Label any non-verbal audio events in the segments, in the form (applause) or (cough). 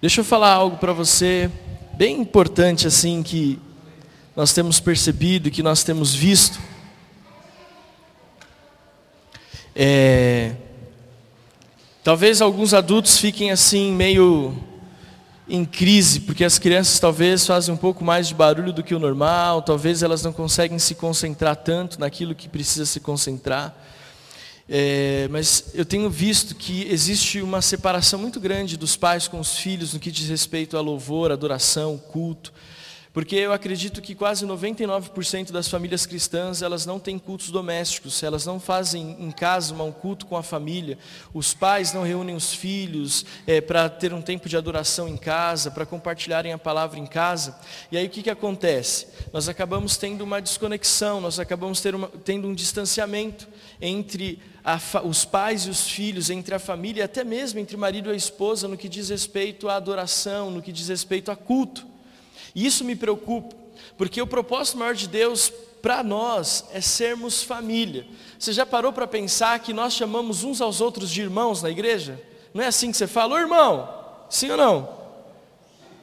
Deixa eu falar algo para você bem importante assim que nós temos percebido, que nós temos visto. É, talvez alguns adultos fiquem assim meio em crise, porque as crianças talvez fazem um pouco mais de barulho do que o normal, talvez elas não conseguem se concentrar tanto naquilo que precisa se concentrar. É, mas eu tenho visto que existe uma separação muito grande dos pais com os filhos no que diz respeito a louvor, adoração, culto. Porque eu acredito que quase 99% das famílias cristãs, elas não têm cultos domésticos, elas não fazem em casa um culto com a família. Os pais não reúnem os filhos é, para ter um tempo de adoração em casa, para compartilharem a palavra em casa. E aí o que, que acontece? Nós acabamos tendo uma desconexão, nós acabamos uma, tendo um distanciamento entre a, os pais e os filhos, entre a família, até mesmo entre o marido e a esposa, no que diz respeito à adoração, no que diz respeito a culto. E isso me preocupa, porque o propósito maior de Deus para nós é sermos família. Você já parou para pensar que nós chamamos uns aos outros de irmãos na igreja? Não é assim que você fala, ô irmão, sim ou não?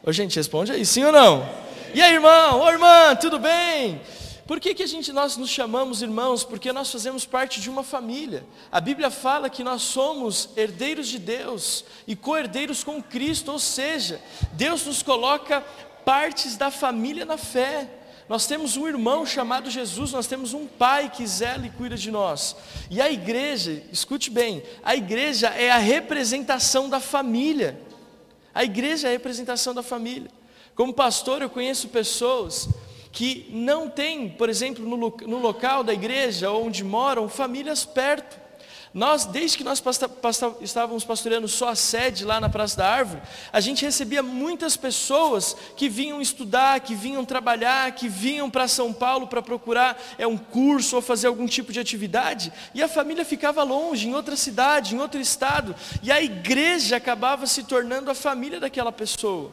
Ô gente, responde aí, sim ou não? E aí, irmão, ô irmã, tudo bem? Por que, que a gente, nós nos chamamos irmãos? Porque nós fazemos parte de uma família. A Bíblia fala que nós somos herdeiros de Deus e co-herdeiros com Cristo, ou seja, Deus nos coloca partes da família na fé. Nós temos um irmão chamado Jesus, nós temos um pai que zela e cuida de nós. E a igreja, escute bem, a igreja é a representação da família. A igreja é a representação da família. Como pastor, eu conheço pessoas que não têm, por exemplo, no, no local da igreja onde moram, famílias perto. Nós, desde que nós pasta, pasta, estávamos pastoreando só a sede lá na Praça da Árvore, a gente recebia muitas pessoas que vinham estudar, que vinham trabalhar, que vinham para São Paulo para procurar é, um curso ou fazer algum tipo de atividade, e a família ficava longe, em outra cidade, em outro estado, e a igreja acabava se tornando a família daquela pessoa.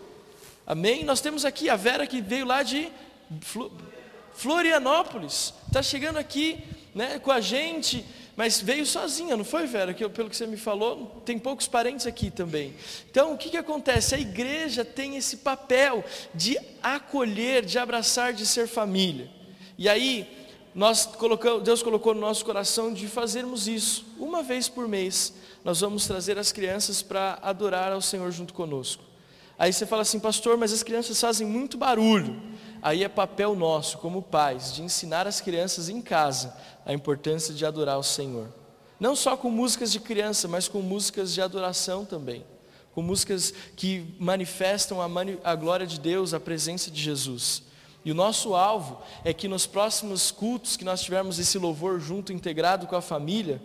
Amém? Nós temos aqui a Vera que veio lá de Florianópolis, está chegando aqui né, com a gente mas veio sozinha, não foi, Vera? Que, pelo que você me falou, tem poucos parentes aqui também. Então, o que, que acontece? A igreja tem esse papel de acolher, de abraçar, de ser família. E aí, nós colocamos, Deus colocou no nosso coração de fazermos isso. Uma vez por mês, nós vamos trazer as crianças para adorar ao Senhor junto conosco. Aí você fala assim, pastor, mas as crianças fazem muito barulho. Aí é papel nosso, como pais, de ensinar as crianças em casa a importância de adorar o Senhor. Não só com músicas de criança, mas com músicas de adoração também. Com músicas que manifestam a, mani a glória de Deus, a presença de Jesus. E o nosso alvo é que nos próximos cultos que nós tivermos esse louvor junto, integrado com a família,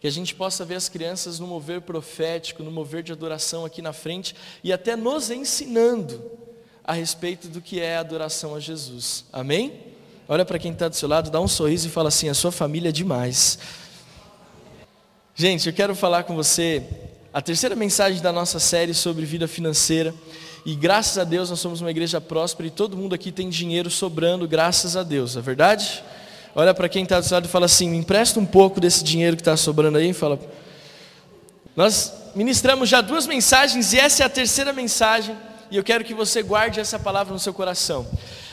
que a gente possa ver as crianças no mover profético, no mover de adoração aqui na frente e até nos ensinando a respeito do que é adoração a Jesus. Amém? Olha para quem está do seu lado, dá um sorriso e fala assim: a sua família é demais. Gente, eu quero falar com você a terceira mensagem da nossa série sobre vida financeira. E graças a Deus nós somos uma igreja próspera e todo mundo aqui tem dinheiro sobrando, graças a Deus, é verdade? Olha para quem está do seu lado e fala assim: me empresta um pouco desse dinheiro que está sobrando aí. Fala. Nós ministramos já duas mensagens e essa é a terceira mensagem e eu quero que você guarde essa palavra no seu coração.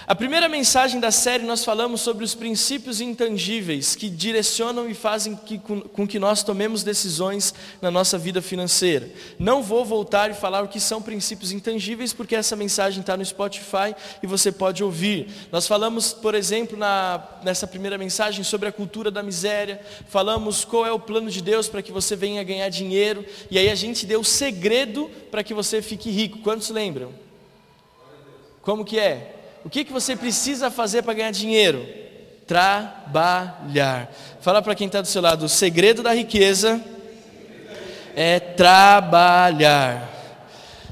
A primeira mensagem da série nós falamos sobre os princípios intangíveis que direcionam e fazem que, com, com, que nós tomemos decisões na nossa vida financeira. Não vou voltar e falar o que são princípios intangíveis, porque essa mensagem está no Spotify e você pode ouvir. Nós falamos, por exemplo, na, nessa primeira mensagem sobre a cultura da miséria, falamos qual é o plano de Deus para que você venha ganhar dinheiro, e aí a gente deu o segredo para que você fique rico. Quantos lembram? Como que é? O que, que você precisa fazer para ganhar dinheiro? Trabalhar. Fala para quem está do seu lado: o segredo da riqueza é trabalhar.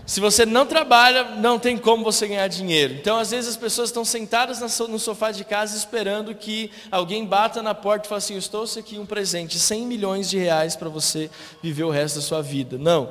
Se você não trabalha, não tem como você ganhar dinheiro. Então, às vezes, as pessoas estão sentadas no sofá de casa esperando que alguém bata na porta e fale assim: Eu estou aqui um presente, 100 milhões de reais para você viver o resto da sua vida. Não.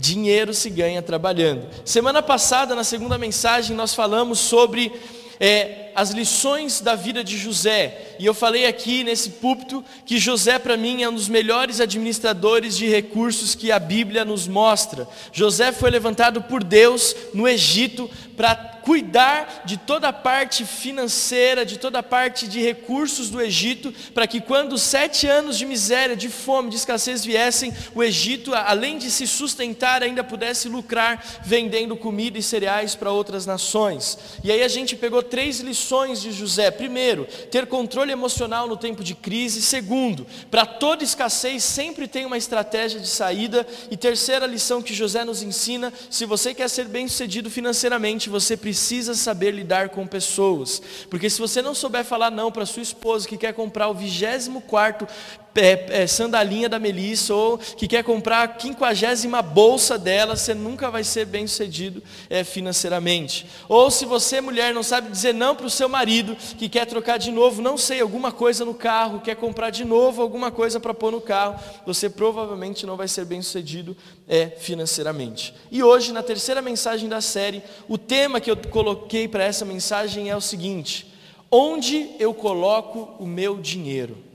Dinheiro se ganha trabalhando. Semana passada, na segunda mensagem, nós falamos sobre é, as lições da vida de José. E eu falei aqui nesse púlpito que José, para mim, é um dos melhores administradores de recursos que a Bíblia nos mostra. José foi levantado por Deus no Egito para cuidar de toda a parte financeira, de toda a parte de recursos do Egito, para que quando sete anos de miséria, de fome, de escassez viessem, o Egito, além de se sustentar, ainda pudesse lucrar vendendo comida e cereais para outras nações. E aí a gente pegou três lições de José. Primeiro, ter controle emocional no tempo de crise. Segundo, para toda escassez sempre tem uma estratégia de saída. E terceira lição que José nos ensina: se você quer ser bem sucedido financeiramente, você precisa saber lidar com pessoas. Porque se você não souber falar não para sua esposa que quer comprar o vigésimo quarto é, é, sandalinha da Melissa ou que quer comprar a quinquagésima bolsa dela, você nunca vai ser bem sucedido é, financeiramente. Ou se você, mulher, não sabe dizer não para o seu marido que quer trocar de novo, não sei, alguma coisa no carro, quer comprar de novo alguma coisa para pôr no carro, você provavelmente não vai ser bem sucedido é, financeiramente. E hoje, na terceira mensagem da série, o tema que eu coloquei para essa mensagem é o seguinte: onde eu coloco o meu dinheiro?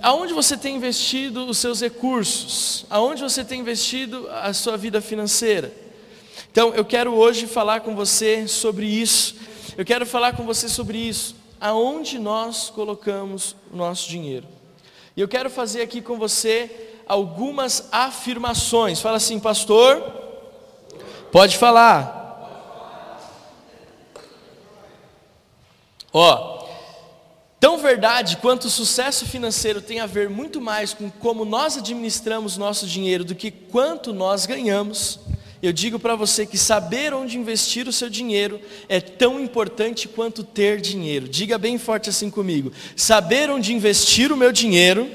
Aonde você tem investido os seus recursos? Aonde você tem investido a sua vida financeira? Então, eu quero hoje falar com você sobre isso. Eu quero falar com você sobre isso. Aonde nós colocamos o nosso dinheiro? E eu quero fazer aqui com você algumas afirmações. Fala assim, pastor. Pode falar. Ó, Tão verdade quanto o sucesso financeiro tem a ver muito mais com como nós administramos nosso dinheiro do que quanto nós ganhamos, eu digo para você que saber onde investir o seu dinheiro é tão importante quanto ter dinheiro. Diga bem forte assim comigo: saber onde investir o meu dinheiro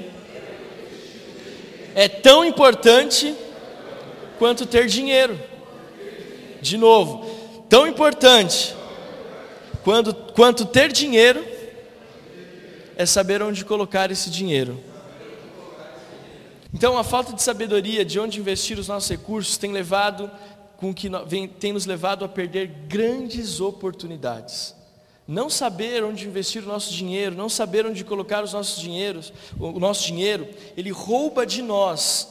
é tão importante quanto ter dinheiro. De novo, tão importante quanto, quanto ter dinheiro é saber onde colocar esse dinheiro. Então, a falta de sabedoria de onde investir os nossos recursos tem levado com que tem nos levado a perder grandes oportunidades. Não saber onde investir o nosso dinheiro, não saber onde colocar os nossos dinheiros, o nosso dinheiro, ele rouba de nós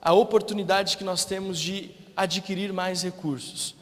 a oportunidade que nós temos de adquirir mais recursos.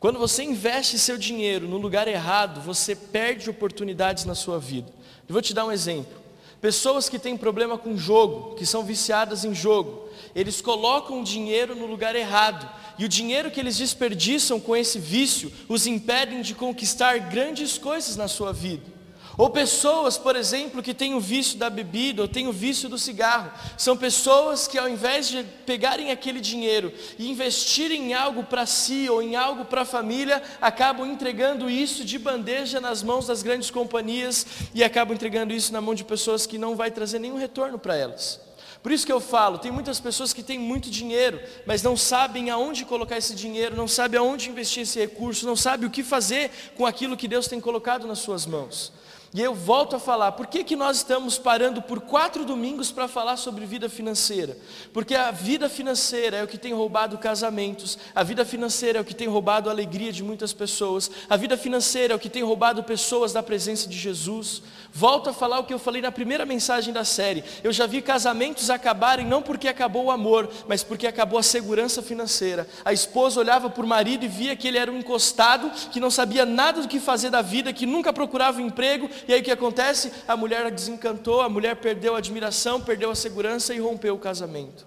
Quando você investe seu dinheiro no lugar errado, você perde oportunidades na sua vida. Eu vou te dar um exemplo. Pessoas que têm problema com jogo, que são viciadas em jogo, eles colocam o dinheiro no lugar errado. E o dinheiro que eles desperdiçam com esse vício os impedem de conquistar grandes coisas na sua vida. Ou pessoas, por exemplo, que têm o vício da bebida ou têm o vício do cigarro. São pessoas que ao invés de pegarem aquele dinheiro e investirem em algo para si ou em algo para a família, acabam entregando isso de bandeja nas mãos das grandes companhias e acabam entregando isso na mão de pessoas que não vai trazer nenhum retorno para elas. Por isso que eu falo, tem muitas pessoas que têm muito dinheiro, mas não sabem aonde colocar esse dinheiro, não sabem aonde investir esse recurso, não sabem o que fazer com aquilo que Deus tem colocado nas suas mãos. E eu volto a falar, por que, que nós estamos parando por quatro domingos para falar sobre vida financeira? Porque a vida financeira é o que tem roubado casamentos, a vida financeira é o que tem roubado a alegria de muitas pessoas, a vida financeira é o que tem roubado pessoas da presença de Jesus. Volto a falar o que eu falei na primeira mensagem da série. Eu já vi casamentos acabarem não porque acabou o amor, mas porque acabou a segurança financeira. A esposa olhava para o marido e via que ele era um encostado, que não sabia nada do que fazer da vida, que nunca procurava emprego e aí o que acontece? A mulher desencantou, a mulher perdeu a admiração, perdeu a segurança e rompeu o casamento.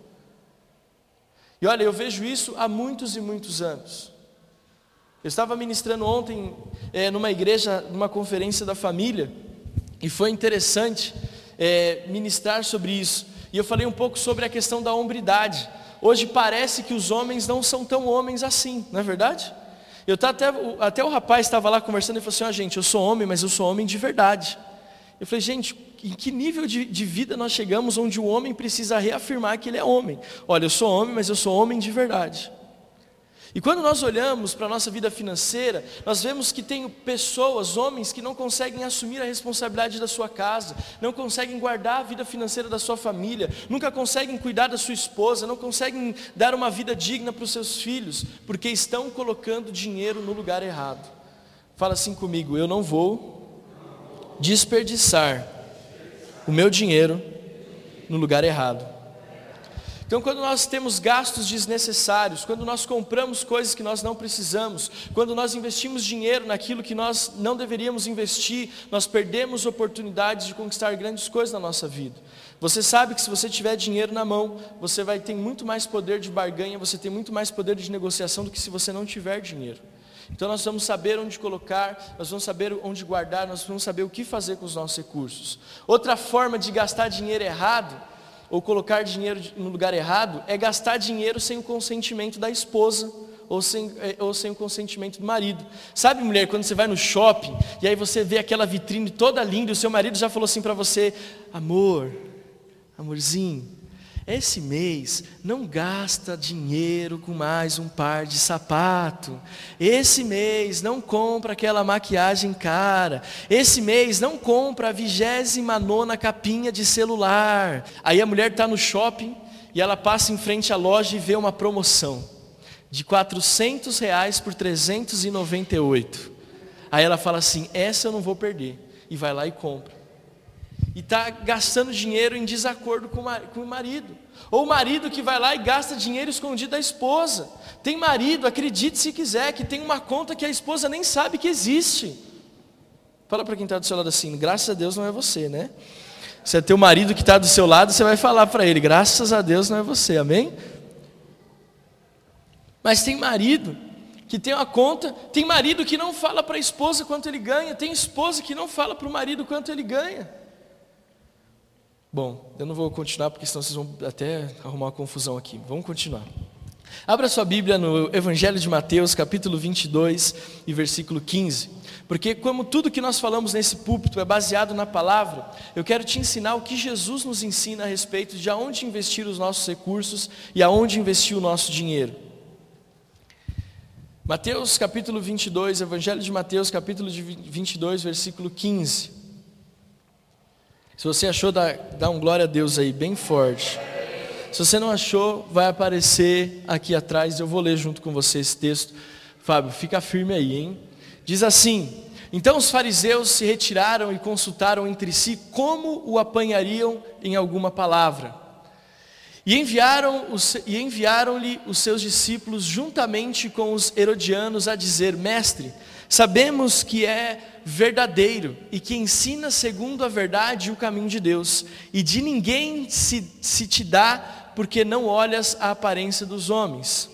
E olha, eu vejo isso há muitos e muitos anos. Eu estava ministrando ontem é, numa igreja, numa conferência da família, e foi interessante é, ministrar sobre isso. E eu falei um pouco sobre a questão da hombridade. Hoje parece que os homens não são tão homens assim, não é verdade? Eu até, até o rapaz estava lá conversando e falou assim: ah, gente, eu sou homem, mas eu sou homem de verdade. Eu falei, gente, em que nível de, de vida nós chegamos onde o homem precisa reafirmar que ele é homem? Olha, eu sou homem, mas eu sou homem de verdade. E quando nós olhamos para a nossa vida financeira, nós vemos que tem pessoas, homens, que não conseguem assumir a responsabilidade da sua casa, não conseguem guardar a vida financeira da sua família, nunca conseguem cuidar da sua esposa, não conseguem dar uma vida digna para os seus filhos, porque estão colocando dinheiro no lugar errado. Fala assim comigo: eu não vou desperdiçar o meu dinheiro no lugar errado. Então, quando nós temos gastos desnecessários, quando nós compramos coisas que nós não precisamos, quando nós investimos dinheiro naquilo que nós não deveríamos investir, nós perdemos oportunidades de conquistar grandes coisas na nossa vida. Você sabe que se você tiver dinheiro na mão, você vai ter muito mais poder de barganha, você tem muito mais poder de negociação do que se você não tiver dinheiro. Então nós vamos saber onde colocar, nós vamos saber onde guardar, nós vamos saber o que fazer com os nossos recursos. Outra forma de gastar dinheiro errado ou colocar dinheiro no lugar errado é gastar dinheiro sem o consentimento da esposa ou sem, é, ou sem o consentimento do marido. Sabe, mulher, quando você vai no shopping e aí você vê aquela vitrine toda linda e o seu marido já falou assim para você: amor, amorzinho, esse mês não gasta dinheiro com mais um par de sapato. Esse mês não compra aquela maquiagem cara. Esse mês não compra a vigésima nona capinha de celular. Aí a mulher está no shopping e ela passa em frente à loja e vê uma promoção de 400 reais por 398. Aí ela fala assim: essa eu não vou perder. E vai lá e compra e está gastando dinheiro em desacordo com o marido. Ou o marido que vai lá e gasta dinheiro escondido da esposa. Tem marido, acredite se quiser, que tem uma conta que a esposa nem sabe que existe. Fala para quem está do seu lado assim, graças a Deus não é você, né? Se é teu marido que está do seu lado, você vai falar para ele, graças a Deus não é você, amém? Mas tem marido que tem uma conta, tem marido que não fala para a esposa quanto ele ganha, tem esposa que não fala para o marido quanto ele ganha. Bom, eu não vou continuar porque senão vocês vão até arrumar uma confusão aqui. Vamos continuar. Abra sua Bíblia no Evangelho de Mateus, capítulo 22 e versículo 15. Porque, como tudo que nós falamos nesse púlpito é baseado na palavra, eu quero te ensinar o que Jesus nos ensina a respeito de aonde investir os nossos recursos e aonde investir o nosso dinheiro. Mateus capítulo 22, Evangelho de Mateus, capítulo 22, versículo 15. Se você achou, dá, dá um glória a Deus aí, bem forte. Se você não achou, vai aparecer aqui atrás, eu vou ler junto com você esse texto. Fábio, fica firme aí, hein? Diz assim: Então os fariseus se retiraram e consultaram entre si como o apanhariam em alguma palavra. E enviaram-lhe enviaram os seus discípulos juntamente com os herodianos a dizer: Mestre, Sabemos que é verdadeiro e que ensina segundo a verdade o caminho de Deus, e de ninguém se, se te dá porque não olhas a aparência dos homens.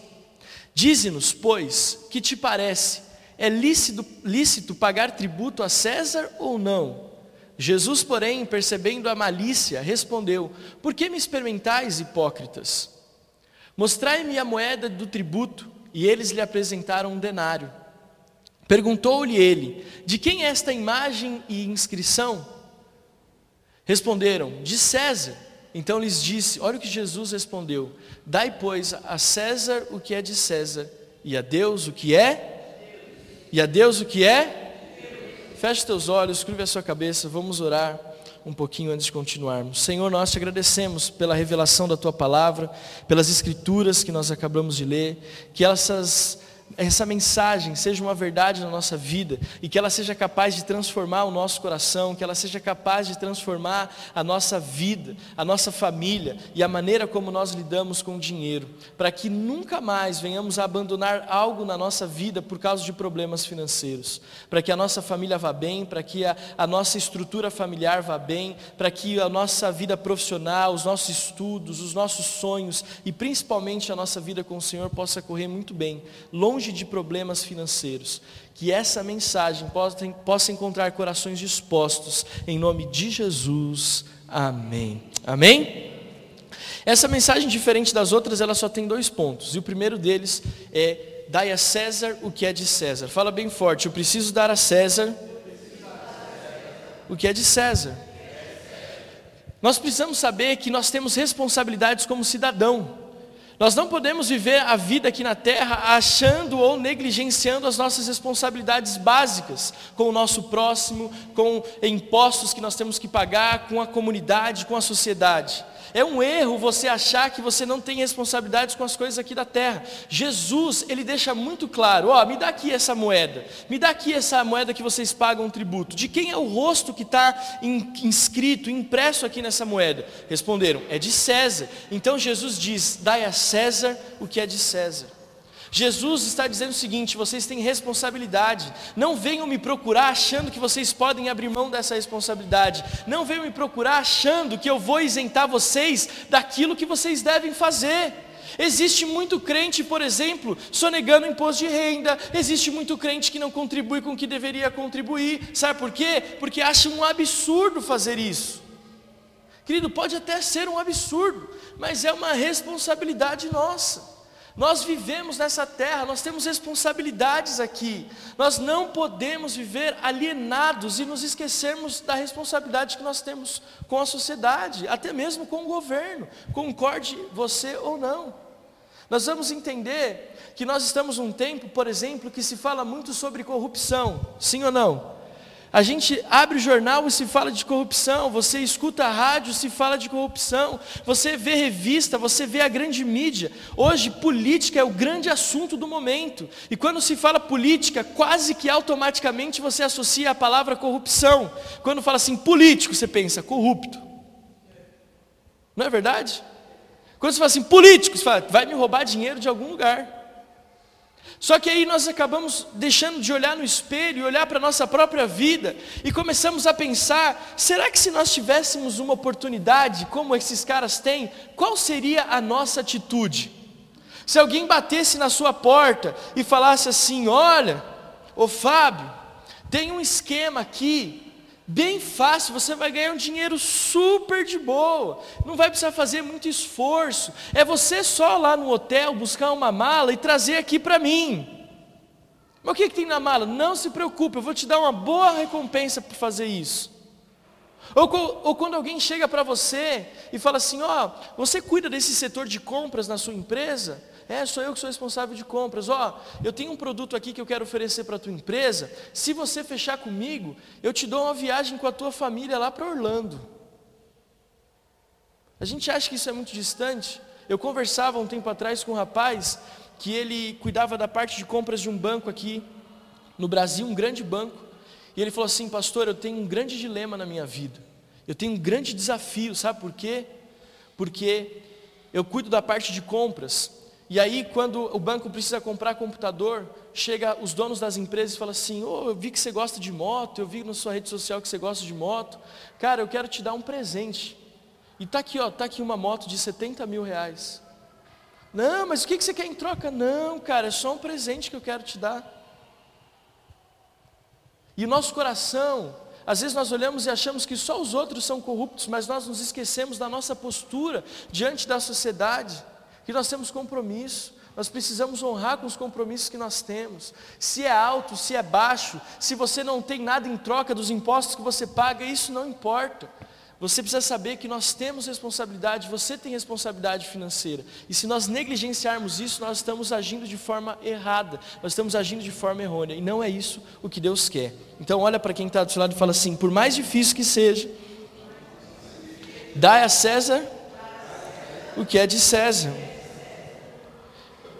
Dize-nos, pois, que te parece? É lícito, lícito pagar tributo a César ou não? Jesus, porém, percebendo a malícia, respondeu: Por que me experimentais, hipócritas? Mostrai-me a moeda do tributo. E eles lhe apresentaram um denário. Perguntou-lhe ele: De quem é esta imagem e inscrição? Responderam: De César. Então lhes disse: Olha o que Jesus respondeu: Dai, pois, a César o que é de César, e a Deus o que é? E a Deus o que é? Feche teus olhos, curve a sua cabeça, vamos orar um pouquinho antes de continuarmos. Senhor, nós te agradecemos pela revelação da tua palavra, pelas escrituras que nós acabamos de ler, que essas essa mensagem seja uma verdade na nossa vida e que ela seja capaz de transformar o nosso coração, que ela seja capaz de transformar a nossa vida, a nossa família e a maneira como nós lidamos com o dinheiro, para que nunca mais venhamos a abandonar algo na nossa vida por causa de problemas financeiros, para que a nossa família vá bem, para que a, a nossa estrutura familiar vá bem, para que a nossa vida profissional, os nossos estudos, os nossos sonhos e principalmente a nossa vida com o Senhor possa correr muito bem, longe longe de problemas financeiros. Que essa mensagem possa, possa encontrar corações dispostos, em nome de Jesus. Amém. Amém? Essa mensagem, diferente das outras, ela só tem dois pontos. E o primeiro deles é: dai a César o que é de César. Fala bem forte: eu preciso dar a César o que é de César. Nós precisamos saber que nós temos responsabilidades como cidadão. Nós não podemos viver a vida aqui na terra achando ou negligenciando as nossas responsabilidades básicas com o nosso próximo, com impostos que nós temos que pagar, com a comunidade, com a sociedade. É um erro você achar que você não tem responsabilidades com as coisas aqui da terra. Jesus, ele deixa muito claro: ó, me dá aqui essa moeda, me dá aqui essa moeda que vocês pagam tributo. De quem é o rosto que está inscrito, impresso aqui nessa moeda? Responderam: é de César. Então Jesus diz: dai a César o que é de César. Jesus está dizendo o seguinte: vocês têm responsabilidade. Não venham me procurar achando que vocês podem abrir mão dessa responsabilidade. Não venham me procurar achando que eu vou isentar vocês daquilo que vocês devem fazer. Existe muito crente, por exemplo, sonegando imposto de renda. Existe muito crente que não contribui com o que deveria contribuir. Sabe por quê? Porque acha um absurdo fazer isso. Querido, pode até ser um absurdo, mas é uma responsabilidade nossa. Nós vivemos nessa terra, nós temos responsabilidades aqui. Nós não podemos viver alienados e nos esquecermos da responsabilidade que nós temos com a sociedade, até mesmo com o governo. Concorde você ou não. Nós vamos entender que nós estamos num tempo, por exemplo, que se fala muito sobre corrupção, sim ou não? A gente abre o jornal e se fala de corrupção, você escuta a rádio, se fala de corrupção, você vê revista, você vê a grande mídia. Hoje, política é o grande assunto do momento. E quando se fala política, quase que automaticamente você associa a palavra corrupção. Quando fala assim, político, você pensa, corrupto. Não é verdade? Quando você fala assim, político, você fala, vai me roubar dinheiro de algum lugar. Só que aí nós acabamos deixando de olhar no espelho e olhar para a nossa própria vida e começamos a pensar: será que se nós tivéssemos uma oportunidade como esses caras têm, qual seria a nossa atitude? Se alguém batesse na sua porta e falasse assim: olha, ô Fábio, tem um esquema aqui Bem fácil, você vai ganhar um dinheiro super de boa, não vai precisar fazer muito esforço, é você só lá no hotel buscar uma mala e trazer aqui para mim. Mas o que, que tem na mala? Não se preocupe, eu vou te dar uma boa recompensa por fazer isso. Ou, ou quando alguém chega para você e fala assim: Ó, oh, você cuida desse setor de compras na sua empresa? É, sou eu que sou responsável de compras. Ó, oh, eu tenho um produto aqui que eu quero oferecer para a tua empresa. Se você fechar comigo, eu te dou uma viagem com a tua família lá para Orlando. A gente acha que isso é muito distante. Eu conversava um tempo atrás com um rapaz que ele cuidava da parte de compras de um banco aqui no Brasil, um grande banco. E ele falou assim: Pastor, eu tenho um grande dilema na minha vida. Eu tenho um grande desafio, sabe por quê? Porque eu cuido da parte de compras e aí, quando o banco precisa comprar computador, chega os donos das empresas e fala assim: oh, eu vi que você gosta de moto, eu vi na sua rede social que você gosta de moto. Cara, eu quero te dar um presente. E tá aqui, ó, tá aqui uma moto de 70 mil reais. Não, mas o que você quer em troca? Não, cara, é só um presente que eu quero te dar. E o nosso coração, às vezes nós olhamos e achamos que só os outros são corruptos, mas nós nos esquecemos da nossa postura diante da sociedade que nós temos compromisso, nós precisamos honrar com os compromissos que nós temos. Se é alto, se é baixo, se você não tem nada em troca dos impostos que você paga, isso não importa. Você precisa saber que nós temos responsabilidade, você tem responsabilidade financeira. E se nós negligenciarmos isso, nós estamos agindo de forma errada, nós estamos agindo de forma errônea. E não é isso o que Deus quer. Então olha para quem está do seu lado e fala assim, por mais difícil que seja, dai a César o que é de César.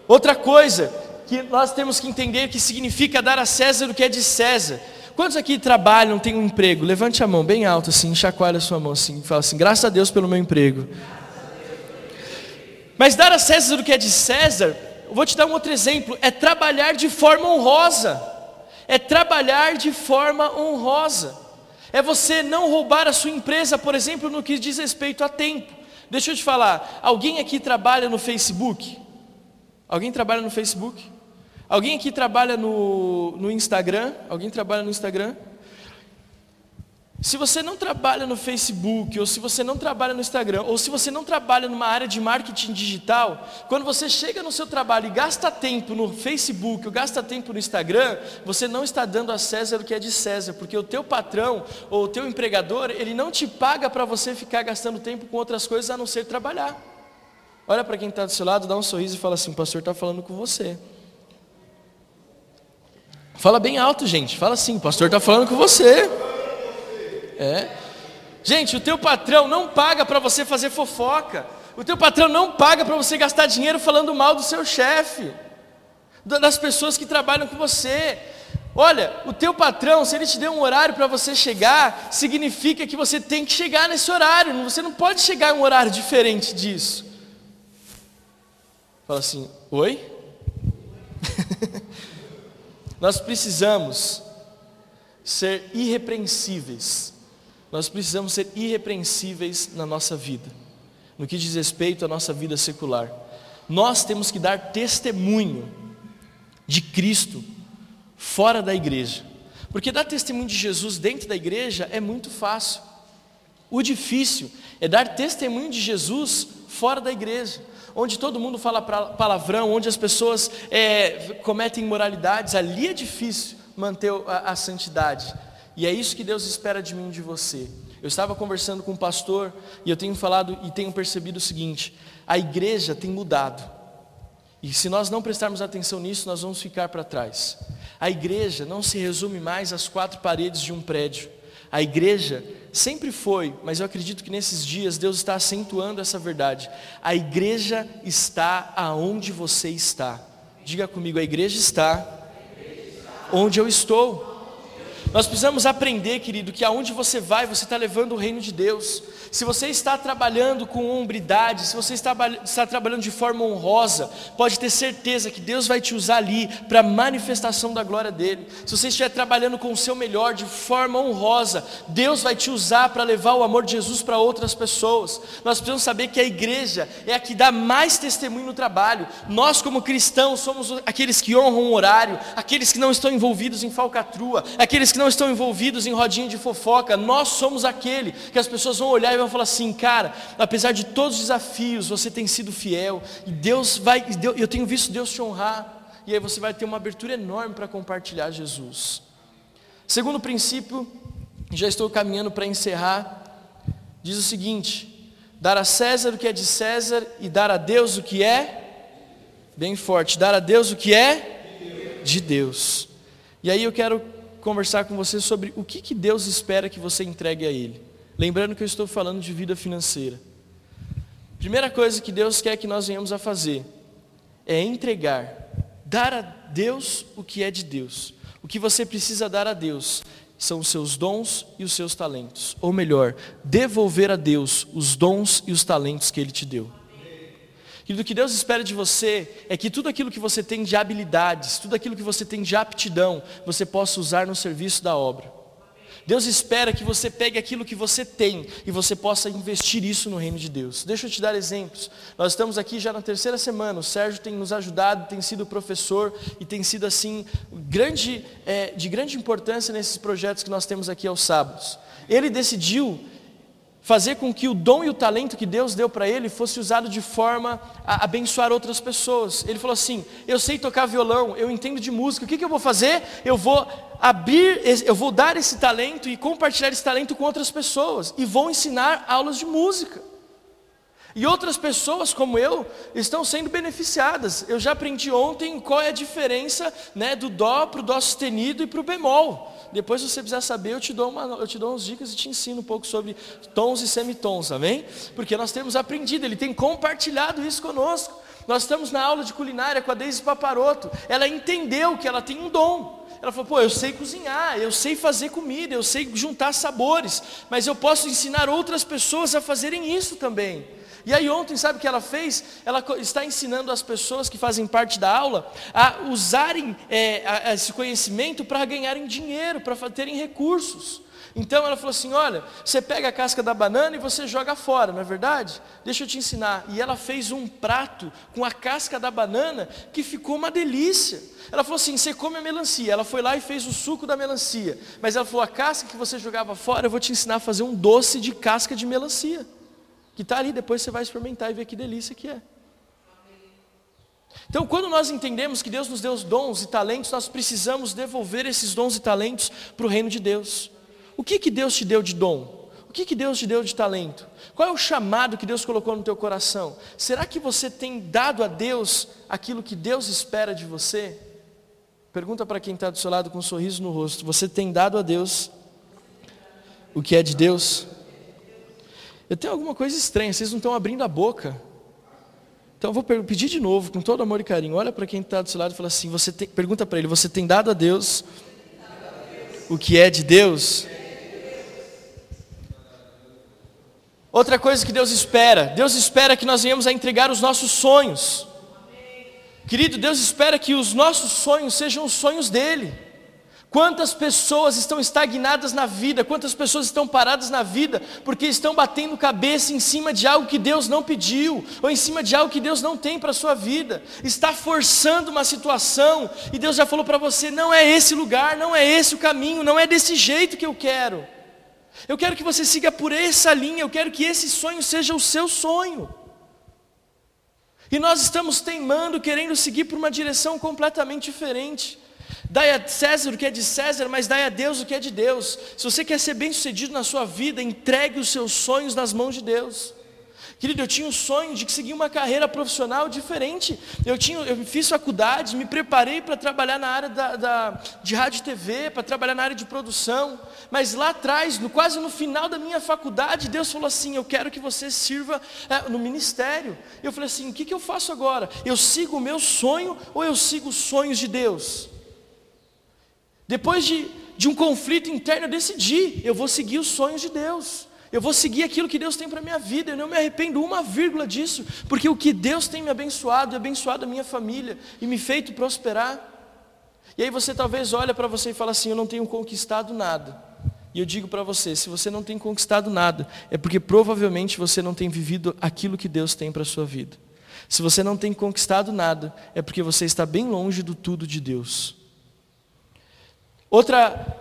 Outra coisa que nós temos que entender que significa dar a César o que é de César. Quantos aqui trabalham, têm um emprego? Levante a mão bem alto assim, chacoalha a sua mão assim, fala assim: graças a Deus pelo meu emprego. Mas dar a César o que é de César, vou te dar um outro exemplo, é trabalhar de forma honrosa. É trabalhar de forma honrosa. É você não roubar a sua empresa, por exemplo, no que diz respeito a tempo. Deixa eu te falar, alguém aqui trabalha no Facebook? Alguém trabalha no Facebook? Alguém aqui trabalha no, no Instagram? Alguém trabalha no Instagram? Se você não trabalha no Facebook, ou se você não trabalha no Instagram, ou se você não trabalha numa área de marketing digital, quando você chega no seu trabalho e gasta tempo no Facebook, ou gasta tempo no Instagram, você não está dando a César o que é de César, porque o teu patrão ou o teu empregador, ele não te paga para você ficar gastando tempo com outras coisas a não ser trabalhar. Olha para quem está do seu lado, dá um sorriso e fala assim: o pastor está falando com você. Fala bem alto, gente. Fala assim: o pastor está falando com você. É. Gente, o teu patrão não paga para você fazer fofoca. O teu patrão não paga para você gastar dinheiro falando mal do seu chefe, das pessoas que trabalham com você. Olha, o teu patrão, se ele te deu um horário para você chegar, significa que você tem que chegar nesse horário. Você não pode chegar em um horário diferente disso. Fala assim, oi? (laughs) Nós precisamos ser irrepreensíveis. Nós precisamos ser irrepreensíveis na nossa vida no que diz respeito à nossa vida secular. Nós temos que dar testemunho de Cristo fora da igreja. Porque dar testemunho de Jesus dentro da igreja é muito fácil. O difícil é dar testemunho de Jesus fora da igreja, onde todo mundo fala palavrão, onde as pessoas é, cometem imoralidades. Ali é difícil manter a, a santidade. E é isso que Deus espera de mim e de você. Eu estava conversando com um pastor e eu tenho falado e tenho percebido o seguinte: a igreja tem mudado. E se nós não prestarmos atenção nisso, nós vamos ficar para trás. A igreja não se resume mais às quatro paredes de um prédio. A igreja sempre foi, mas eu acredito que nesses dias Deus está acentuando essa verdade. A igreja está aonde você está. Diga comigo, a igreja está onde eu estou. Nós precisamos aprender, querido, que aonde você vai, você está levando o reino de Deus. Se você está trabalhando com hombridade, se você está, está trabalhando de forma honrosa, pode ter certeza que Deus vai te usar ali para manifestação da glória dele. Se você estiver trabalhando com o seu melhor, de forma honrosa, Deus vai te usar para levar o amor de Jesus para outras pessoas. Nós precisamos saber que a igreja é a que dá mais testemunho no trabalho. Nós, como cristãos, somos aqueles que honram o horário, aqueles que não estão envolvidos em falcatrua, aqueles que não estão envolvidos em rodinha de fofoca. Nós somos aquele que as pessoas vão olhar e vão falar assim, cara, apesar de todos os desafios, você tem sido fiel, e Deus vai, eu tenho visto Deus te honrar, e aí você vai ter uma abertura enorme para compartilhar Jesus. Segundo princípio, já estou caminhando para encerrar, diz o seguinte: dar a César o que é de César e dar a Deus o que é, bem forte, dar a Deus o que é de Deus. E aí eu quero conversar com você sobre o que, que Deus espera que você entregue a Ele. Lembrando que eu estou falando de vida financeira. Primeira coisa que Deus quer que nós venhamos a fazer é entregar, dar a Deus o que é de Deus. O que você precisa dar a Deus são os seus dons e os seus talentos. Ou melhor, devolver a Deus os dons e os talentos que Ele te deu. E do que Deus espera de você é que tudo aquilo que você tem de habilidades, tudo aquilo que você tem de aptidão, você possa usar no serviço da obra. Deus espera que você pegue aquilo que você tem e você possa investir isso no reino de Deus. Deixa eu te dar exemplos. Nós estamos aqui já na terceira semana. O Sérgio tem nos ajudado, tem sido professor e tem sido assim grande, é, de grande importância nesses projetos que nós temos aqui aos sábados. Ele decidiu fazer com que o dom e o talento que Deus deu para ele fosse usado de forma a abençoar outras pessoas. Ele falou assim: Eu sei tocar violão, eu entendo de música, o que, que eu vou fazer? Eu vou abrir, eu vou dar esse talento e compartilhar esse talento com outras pessoas, e vou ensinar aulas de música. E outras pessoas como eu estão sendo beneficiadas. Eu já aprendi ontem qual é a diferença né, do dó para o dó sustenido e para o bemol. Depois, se você precisar saber, eu te, dou uma, eu te dou umas dicas e te ensino um pouco sobre tons e semitons, amém? Porque nós temos aprendido, ele tem compartilhado isso conosco. Nós estamos na aula de culinária com a Deise Paparoto. Ela entendeu que ela tem um dom. Ela falou: pô, eu sei cozinhar, eu sei fazer comida, eu sei juntar sabores, mas eu posso ensinar outras pessoas a fazerem isso também. E aí ontem, sabe o que ela fez? Ela está ensinando as pessoas que fazem parte da aula a usarem é, a, esse conhecimento para ganharem dinheiro, para terem recursos. Então ela falou assim: olha, você pega a casca da banana e você joga fora, não é verdade? Deixa eu te ensinar. E ela fez um prato com a casca da banana que ficou uma delícia. Ela falou assim: você come a melancia. Ela foi lá e fez o suco da melancia. Mas ela falou: a casca que você jogava fora, eu vou te ensinar a fazer um doce de casca de melancia que está ali, depois você vai experimentar e ver que delícia que é. Então, quando nós entendemos que Deus nos deu dons e talentos, nós precisamos devolver esses dons e talentos para o reino de Deus. O que, que Deus te deu de dom? O que, que Deus te deu de talento? Qual é o chamado que Deus colocou no teu coração? Será que você tem dado a Deus aquilo que Deus espera de você? Pergunta para quem está do seu lado com um sorriso no rosto: Você tem dado a Deus o que é de Deus? Eu tenho alguma coisa estranha, vocês não estão abrindo a boca. Então eu vou pedir de novo, com todo amor e carinho. Olha para quem está do seu lado e fala assim: você tem, pergunta para ele, você tem dado a Deus o que é de Deus? Outra coisa que Deus espera, Deus espera que nós venhamos a entregar os nossos sonhos. Querido, Deus espera que os nossos sonhos sejam os sonhos dele. Quantas pessoas estão estagnadas na vida, quantas pessoas estão paradas na vida, porque estão batendo cabeça em cima de algo que Deus não pediu, ou em cima de algo que Deus não tem para a sua vida, está forçando uma situação, e Deus já falou para você: não é esse lugar, não é esse o caminho, não é desse jeito que eu quero. Eu quero que você siga por essa linha, eu quero que esse sonho seja o seu sonho. E nós estamos teimando, querendo seguir por uma direção completamente diferente. Dai a César o que é de César, mas dai a Deus o que é de Deus. Se você quer ser bem sucedido na sua vida, entregue os seus sonhos nas mãos de Deus. Querido, eu tinha um sonho de seguir uma carreira profissional diferente. Eu, tinha, eu fiz faculdade, me preparei para trabalhar na área da, da, de rádio e TV, para trabalhar na área de produção. Mas lá atrás, no, quase no final da minha faculdade, Deus falou assim: Eu quero que você sirva é, no ministério. Eu falei assim: O que, que eu faço agora? Eu sigo o meu sonho ou eu sigo os sonhos de Deus? Depois de, de um conflito interno, eu decidi: eu vou seguir os sonhos de Deus. Eu vou seguir aquilo que Deus tem para a minha vida, eu não me arrependo uma vírgula disso, porque o que Deus tem me abençoado, abençoado a minha família e me feito prosperar. E aí você talvez olha para você e fala assim: Eu não tenho conquistado nada. E eu digo para você: se você não tem conquistado nada, é porque provavelmente você não tem vivido aquilo que Deus tem para a sua vida. Se você não tem conquistado nada, é porque você está bem longe do tudo de Deus. Outra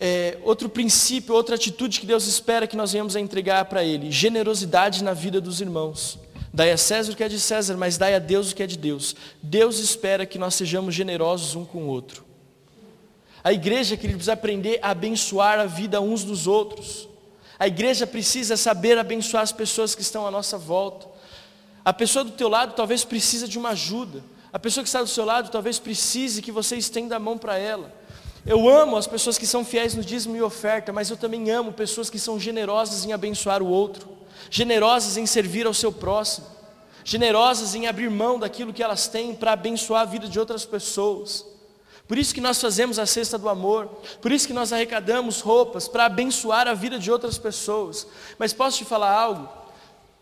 é, outro princípio, outra atitude que Deus espera que nós venhamos a entregar para Ele: generosidade na vida dos irmãos. Dai a César o que é de César, mas dai a Deus o que é de Deus. Deus espera que nós sejamos generosos um com o outro. A igreja, querido, precisa aprender a abençoar a vida uns dos outros. A igreja precisa saber abençoar as pessoas que estão à nossa volta. A pessoa do teu lado talvez precisa de uma ajuda. A pessoa que está do seu lado talvez precise que você estenda a mão para ela. Eu amo as pessoas que são fiéis no dízimo e oferta, mas eu também amo pessoas que são generosas em abençoar o outro, generosas em servir ao seu próximo, generosas em abrir mão daquilo que elas têm para abençoar a vida de outras pessoas. Por isso que nós fazemos a cesta do amor, por isso que nós arrecadamos roupas para abençoar a vida de outras pessoas. Mas posso te falar algo?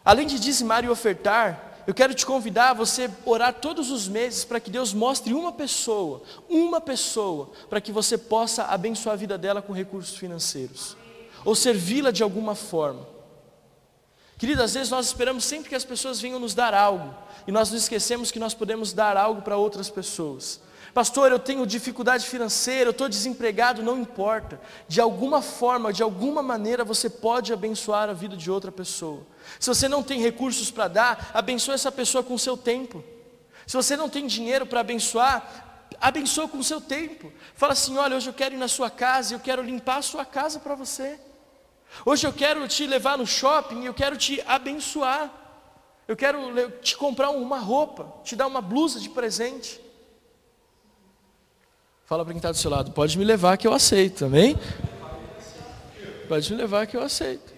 Além de dizimar e ofertar, eu quero te convidar a você orar todos os meses para que Deus mostre uma pessoa, uma pessoa, para que você possa abençoar a vida dela com recursos financeiros, ou servi-la de alguma forma. Querido, às vezes nós esperamos sempre que as pessoas venham nos dar algo, e nós nos esquecemos que nós podemos dar algo para outras pessoas. Pastor, eu tenho dificuldade financeira, eu estou desempregado, não importa. De alguma forma, de alguma maneira, você pode abençoar a vida de outra pessoa. Se você não tem recursos para dar, abençoe essa pessoa com o seu tempo. Se você não tem dinheiro para abençoar, abençoe com o seu tempo. Fala assim: olha, hoje eu quero ir na sua casa, eu quero limpar a sua casa para você. Hoje eu quero te levar no shopping, eu quero te abençoar. Eu quero te comprar uma roupa, te dar uma blusa de presente. Fala para quem está do seu lado, pode me levar que eu aceito, amém? Pode me levar que eu aceito.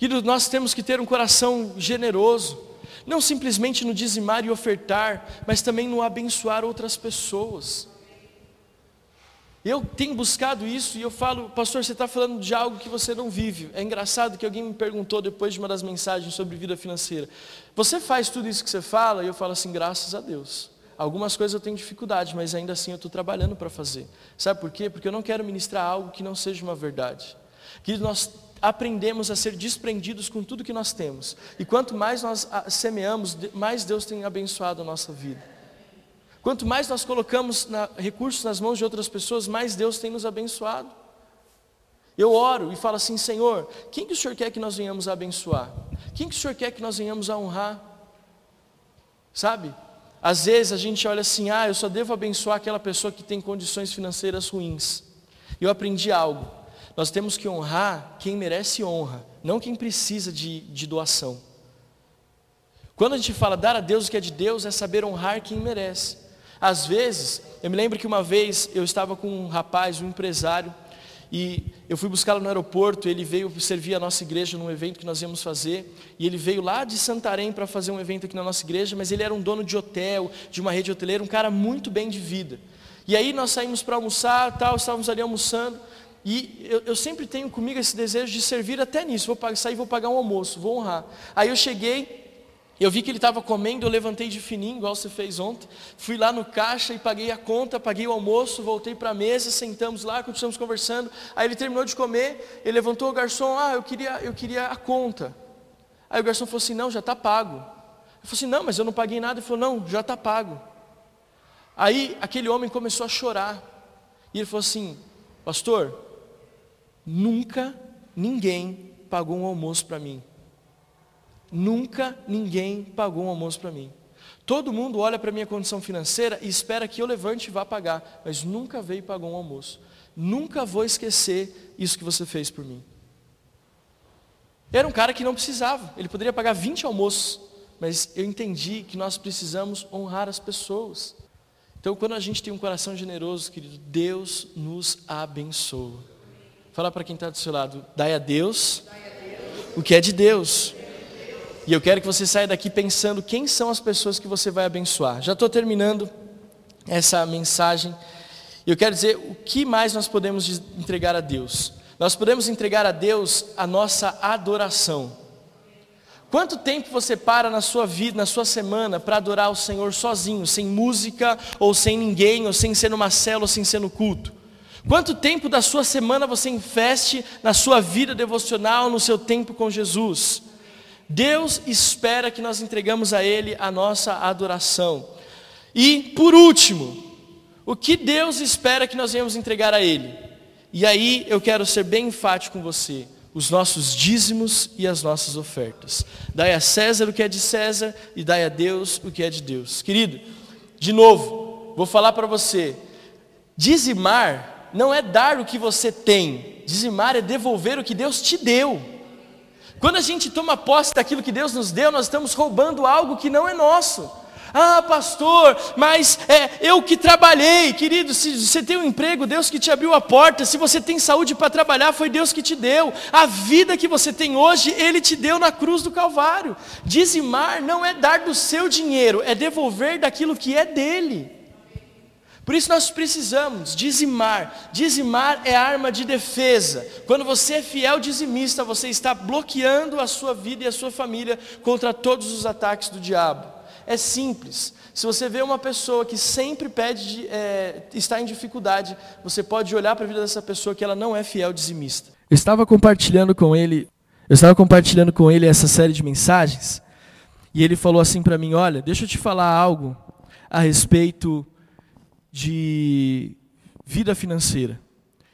E nós temos que ter um coração generoso, não simplesmente no dizimar e ofertar, mas também no abençoar outras pessoas. Eu tenho buscado isso e eu falo, pastor, você está falando de algo que você não vive. É engraçado que alguém me perguntou depois de uma das mensagens sobre vida financeira: Você faz tudo isso que você fala? E eu falo assim, graças a Deus. Algumas coisas eu tenho dificuldade, mas ainda assim eu estou trabalhando para fazer. Sabe por quê? Porque eu não quero ministrar algo que não seja uma verdade. Que nós aprendemos a ser desprendidos com tudo que nós temos. E quanto mais nós semeamos, mais Deus tem abençoado a nossa vida. Quanto mais nós colocamos na, recursos nas mãos de outras pessoas, mais Deus tem nos abençoado. Eu oro e falo assim, Senhor, quem que o Senhor quer que nós venhamos a abençoar? Quem que o Senhor quer que nós venhamos a honrar? Sabe? Às vezes a gente olha assim, ah, eu só devo abençoar aquela pessoa que tem condições financeiras ruins. Eu aprendi algo. Nós temos que honrar quem merece honra, não quem precisa de, de doação. Quando a gente fala dar a Deus o que é de Deus, é saber honrar quem merece. Às vezes, eu me lembro que uma vez eu estava com um rapaz, um empresário, E eu fui buscá-lo no aeroporto, ele veio servir a nossa igreja num evento que nós íamos fazer. E ele veio lá de Santarém para fazer um evento aqui na nossa igreja, mas ele era um dono de hotel, de uma rede hoteleira, um cara muito bem de vida. E aí nós saímos para almoçar, tal, estávamos ali almoçando. E eu, eu, sempre tenho comigo esse desejo de servir até nisso. Vou sair, vou pagar um almoço, vou honrar. Aí eu cheguei, eu vi que ele estava comendo, eu levantei de fininho, igual você fez ontem. Fui lá no caixa e paguei a conta, paguei o almoço, voltei para a mesa, sentamos lá, continuamos conversando. Aí ele terminou de comer, ele levantou o garçom, ah, eu queria, eu queria a conta. Aí o garçom falou assim, não, já está pago. Eu falei assim, não, mas eu não paguei nada. Ele falou, não, já está pago. Aí aquele homem começou a chorar. E ele falou assim, pastor, nunca ninguém pagou um almoço para mim. Nunca ninguém pagou um almoço para mim. Todo mundo olha para a minha condição financeira e espera que eu levante e vá pagar, mas nunca veio e pagou um almoço. Nunca vou esquecer isso que você fez por mim. Era um cara que não precisava, ele poderia pagar 20 almoços, mas eu entendi que nós precisamos honrar as pessoas. Então, quando a gente tem um coração generoso, querido, Deus nos abençoa. Fala para quem está do seu lado, dai a Deus o que é de Deus. E eu quero que você saia daqui pensando quem são as pessoas que você vai abençoar. Já estou terminando essa mensagem. E eu quero dizer o que mais nós podemos entregar a Deus. Nós podemos entregar a Deus a nossa adoração. Quanto tempo você para na sua vida, na sua semana, para adorar o Senhor sozinho, sem música, ou sem ninguém, ou sem ser numa célula, ou sem ser no culto? Quanto tempo da sua semana você investe na sua vida devocional, no seu tempo com Jesus? Deus espera que nós entregamos a Ele a nossa adoração. E, por último, o que Deus espera que nós venhamos entregar a Ele? E aí eu quero ser bem enfático com você. Os nossos dízimos e as nossas ofertas. Dai a César o que é de César e dai a Deus o que é de Deus. Querido, de novo, vou falar para você. Dizimar não é dar o que você tem. Dizimar é devolver o que Deus te deu. Quando a gente toma posse daquilo que Deus nos deu, nós estamos roubando algo que não é nosso. Ah, pastor, mas é, eu que trabalhei, querido, se você tem um emprego, Deus que te abriu a porta, se você tem saúde para trabalhar, foi Deus que te deu. A vida que você tem hoje, Ele te deu na cruz do Calvário. Dizimar não é dar do seu dinheiro, é devolver daquilo que é dele. Por isso nós precisamos dizimar. Dizimar é arma de defesa. Quando você é fiel dizimista, você está bloqueando a sua vida e a sua família contra todos os ataques do diabo. É simples. Se você vê uma pessoa que sempre pede, é, está em dificuldade, você pode olhar para a vida dessa pessoa que ela não é fiel dizimista. Eu estava compartilhando com ele, eu estava compartilhando com ele essa série de mensagens, e ele falou assim para mim: Olha, deixa eu te falar algo a respeito de vida financeira.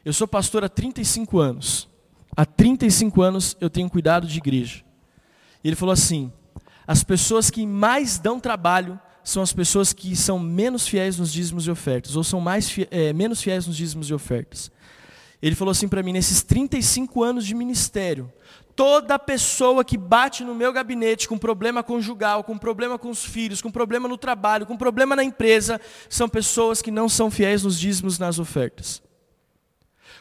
Eu sou pastor há 35 anos. Há 35 anos eu tenho cuidado de igreja. E ele falou assim: as pessoas que mais dão trabalho são as pessoas que são menos fiéis nos dízimos e ofertas, ou são mais é, menos fiéis nos dízimos e ofertas. Ele falou assim para mim: nesses 35 anos de ministério, toda pessoa que bate no meu gabinete com problema conjugal, com problema com os filhos, com problema no trabalho, com problema na empresa, são pessoas que não são fiéis nos dízimos nas ofertas.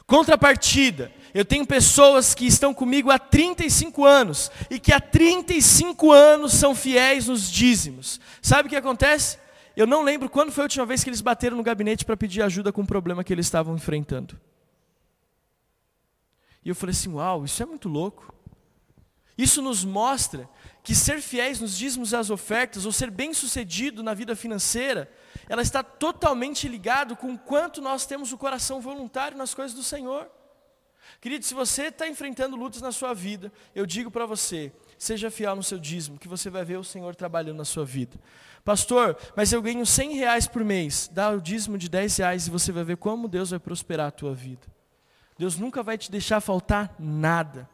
Contrapartida, eu tenho pessoas que estão comigo há 35 anos e que há 35 anos são fiéis nos dízimos. Sabe o que acontece? Eu não lembro quando foi a última vez que eles bateram no gabinete para pedir ajuda com o problema que eles estavam enfrentando. E eu falei assim: Uau, isso é muito louco. Isso nos mostra que ser fiéis nos dízimos e as ofertas, ou ser bem-sucedido na vida financeira, ela está totalmente ligado com quanto nós temos o coração voluntário nas coisas do Senhor. Querido, se você está enfrentando lutas na sua vida, eu digo para você, seja fiel no seu dízimo, que você vai ver o Senhor trabalhando na sua vida. Pastor, mas eu ganho 100 reais por mês, dá o dízimo de 10 reais e você vai ver como Deus vai prosperar a tua vida. Deus nunca vai te deixar faltar nada.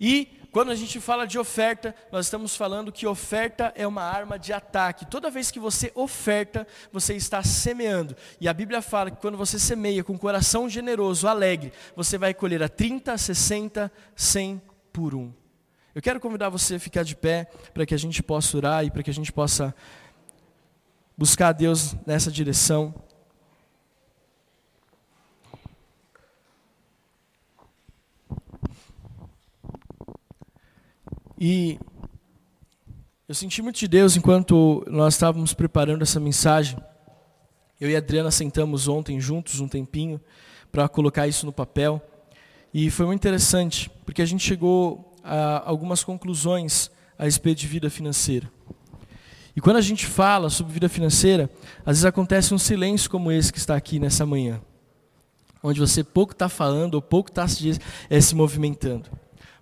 E quando a gente fala de oferta, nós estamos falando que oferta é uma arma de ataque. Toda vez que você oferta, você está semeando. E a Bíblia fala que quando você semeia com coração generoso, alegre, você vai colher a 30, 60, 100 por um. Eu quero convidar você a ficar de pé para que a gente possa orar e para que a gente possa buscar a Deus nessa direção. E eu senti muito de Deus enquanto nós estávamos preparando essa mensagem. Eu e a Adriana sentamos ontem juntos um tempinho para colocar isso no papel. E foi muito interessante, porque a gente chegou a algumas conclusões a respeito de vida financeira. E quando a gente fala sobre vida financeira, às vezes acontece um silêncio como esse que está aqui nessa manhã, onde você pouco está falando ou pouco está se, é, se movimentando,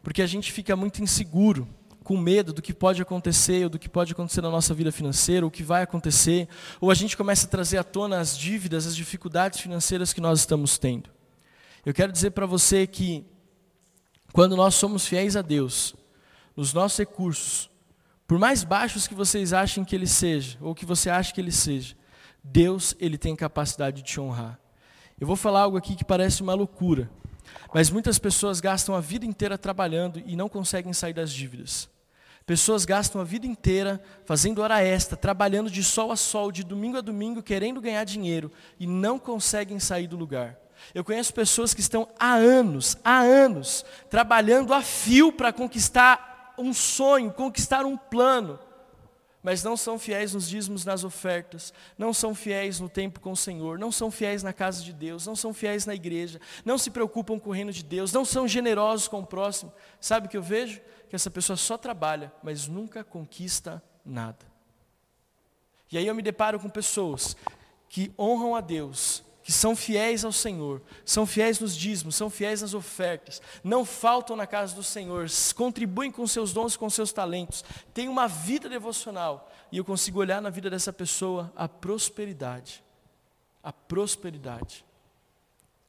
porque a gente fica muito inseguro, com medo do que pode acontecer, ou do que pode acontecer na nossa vida financeira, ou o que vai acontecer, ou a gente começa a trazer à tona as dívidas, as dificuldades financeiras que nós estamos tendo. Eu quero dizer para você que quando nós somos fiéis a Deus, nos nossos recursos, por mais baixos que vocês achem que ele seja, ou que você acha que ele seja, Deus ele tem capacidade de te honrar. Eu vou falar algo aqui que parece uma loucura, mas muitas pessoas gastam a vida inteira trabalhando e não conseguem sair das dívidas. Pessoas gastam a vida inteira fazendo hora extra, trabalhando de sol a sol, de domingo a domingo, querendo ganhar dinheiro e não conseguem sair do lugar. Eu conheço pessoas que estão há anos, há anos, trabalhando a fio para conquistar um sonho, conquistar um plano, mas não são fiéis nos dízimos, nas ofertas, não são fiéis no tempo com o Senhor, não são fiéis na casa de Deus, não são fiéis na igreja, não se preocupam com o reino de Deus, não são generosos com o próximo. Sabe o que eu vejo? Que essa pessoa só trabalha, mas nunca conquista nada. E aí eu me deparo com pessoas que honram a Deus, que são fiéis ao Senhor, são fiéis nos dízimos, são fiéis nas ofertas, não faltam na casa do Senhor, contribuem com seus dons com seus talentos, têm uma vida devocional, e eu consigo olhar na vida dessa pessoa a prosperidade. A prosperidade.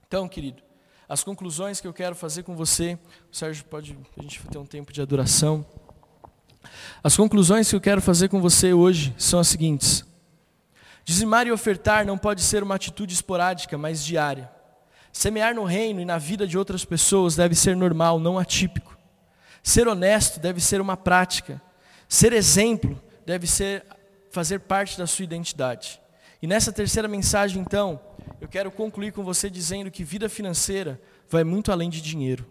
Então, querido, as conclusões que eu quero fazer com você, o Sérgio pode, a gente ter um tempo de adoração. As conclusões que eu quero fazer com você hoje são as seguintes. Dizimar e ofertar não pode ser uma atitude esporádica, mas diária. Semear no reino e na vida de outras pessoas deve ser normal, não atípico. Ser honesto deve ser uma prática. Ser exemplo deve ser fazer parte da sua identidade. E nessa terceira mensagem, então, eu quero concluir com você dizendo que vida financeira vai muito além de dinheiro.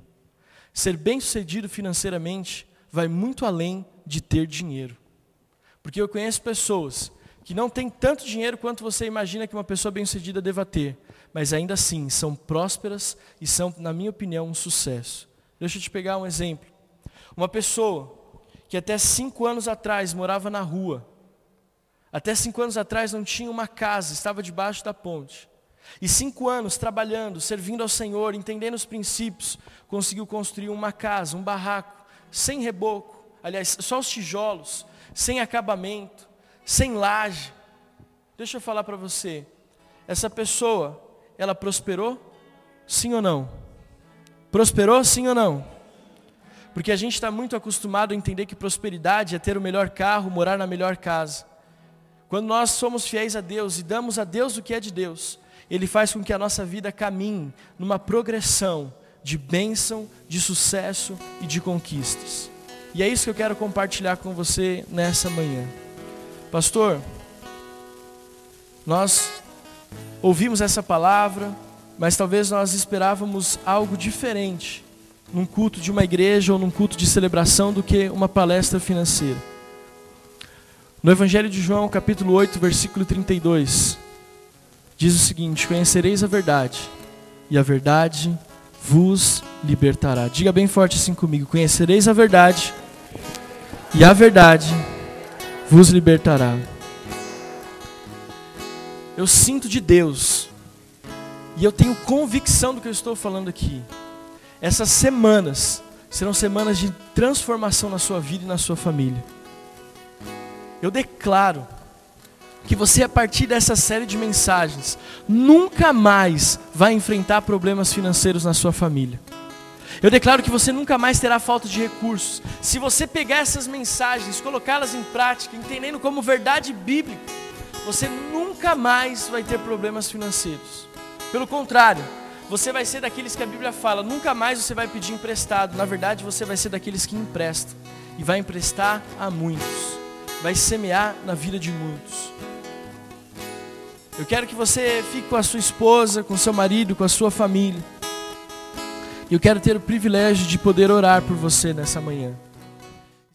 Ser bem-sucedido financeiramente vai muito além de ter dinheiro. Porque eu conheço pessoas que não tem tanto dinheiro quanto você imagina que uma pessoa bem-sucedida deva ter, mas ainda assim são prósperas e são, na minha opinião, um sucesso. Deixa eu te pegar um exemplo. Uma pessoa que até cinco anos atrás morava na rua, até cinco anos atrás não tinha uma casa, estava debaixo da ponte. E cinco anos trabalhando, servindo ao Senhor, entendendo os princípios, conseguiu construir uma casa, um barraco, sem reboco, aliás, só os tijolos, sem acabamento, sem laje. Deixa eu falar para você, essa pessoa, ela prosperou? Sim ou não? Prosperou, sim ou não? Porque a gente está muito acostumado a entender que prosperidade é ter o melhor carro, morar na melhor casa. Quando nós somos fiéis a Deus e damos a Deus o que é de Deus, Ele faz com que a nossa vida caminhe numa progressão de bênção, de sucesso e de conquistas. E é isso que eu quero compartilhar com você nessa manhã. Pastor, nós ouvimos essa palavra, mas talvez nós esperávamos algo diferente num culto de uma igreja ou num culto de celebração do que uma palestra financeira. No Evangelho de João, capítulo 8, versículo 32, diz o seguinte: Conhecereis a verdade, e a verdade vos libertará. Diga bem forte assim comigo: Conhecereis a verdade, e a verdade vos libertará. Eu sinto de Deus, e eu tenho convicção do que eu estou falando aqui. Essas semanas serão semanas de transformação na sua vida e na sua família. Eu declaro que você, a partir dessa série de mensagens, nunca mais vai enfrentar problemas financeiros na sua família. Eu declaro que você nunca mais terá falta de recursos. Se você pegar essas mensagens, colocá-las em prática, entendendo como verdade bíblica, você nunca mais vai ter problemas financeiros. Pelo contrário, você vai ser daqueles que a Bíblia fala, nunca mais você vai pedir emprestado. Na verdade, você vai ser daqueles que emprestam e vai emprestar a muitos. Vai semear na vida de muitos. Eu quero que você fique com a sua esposa, com seu marido, com a sua família. E eu quero ter o privilégio de poder orar por você nessa manhã.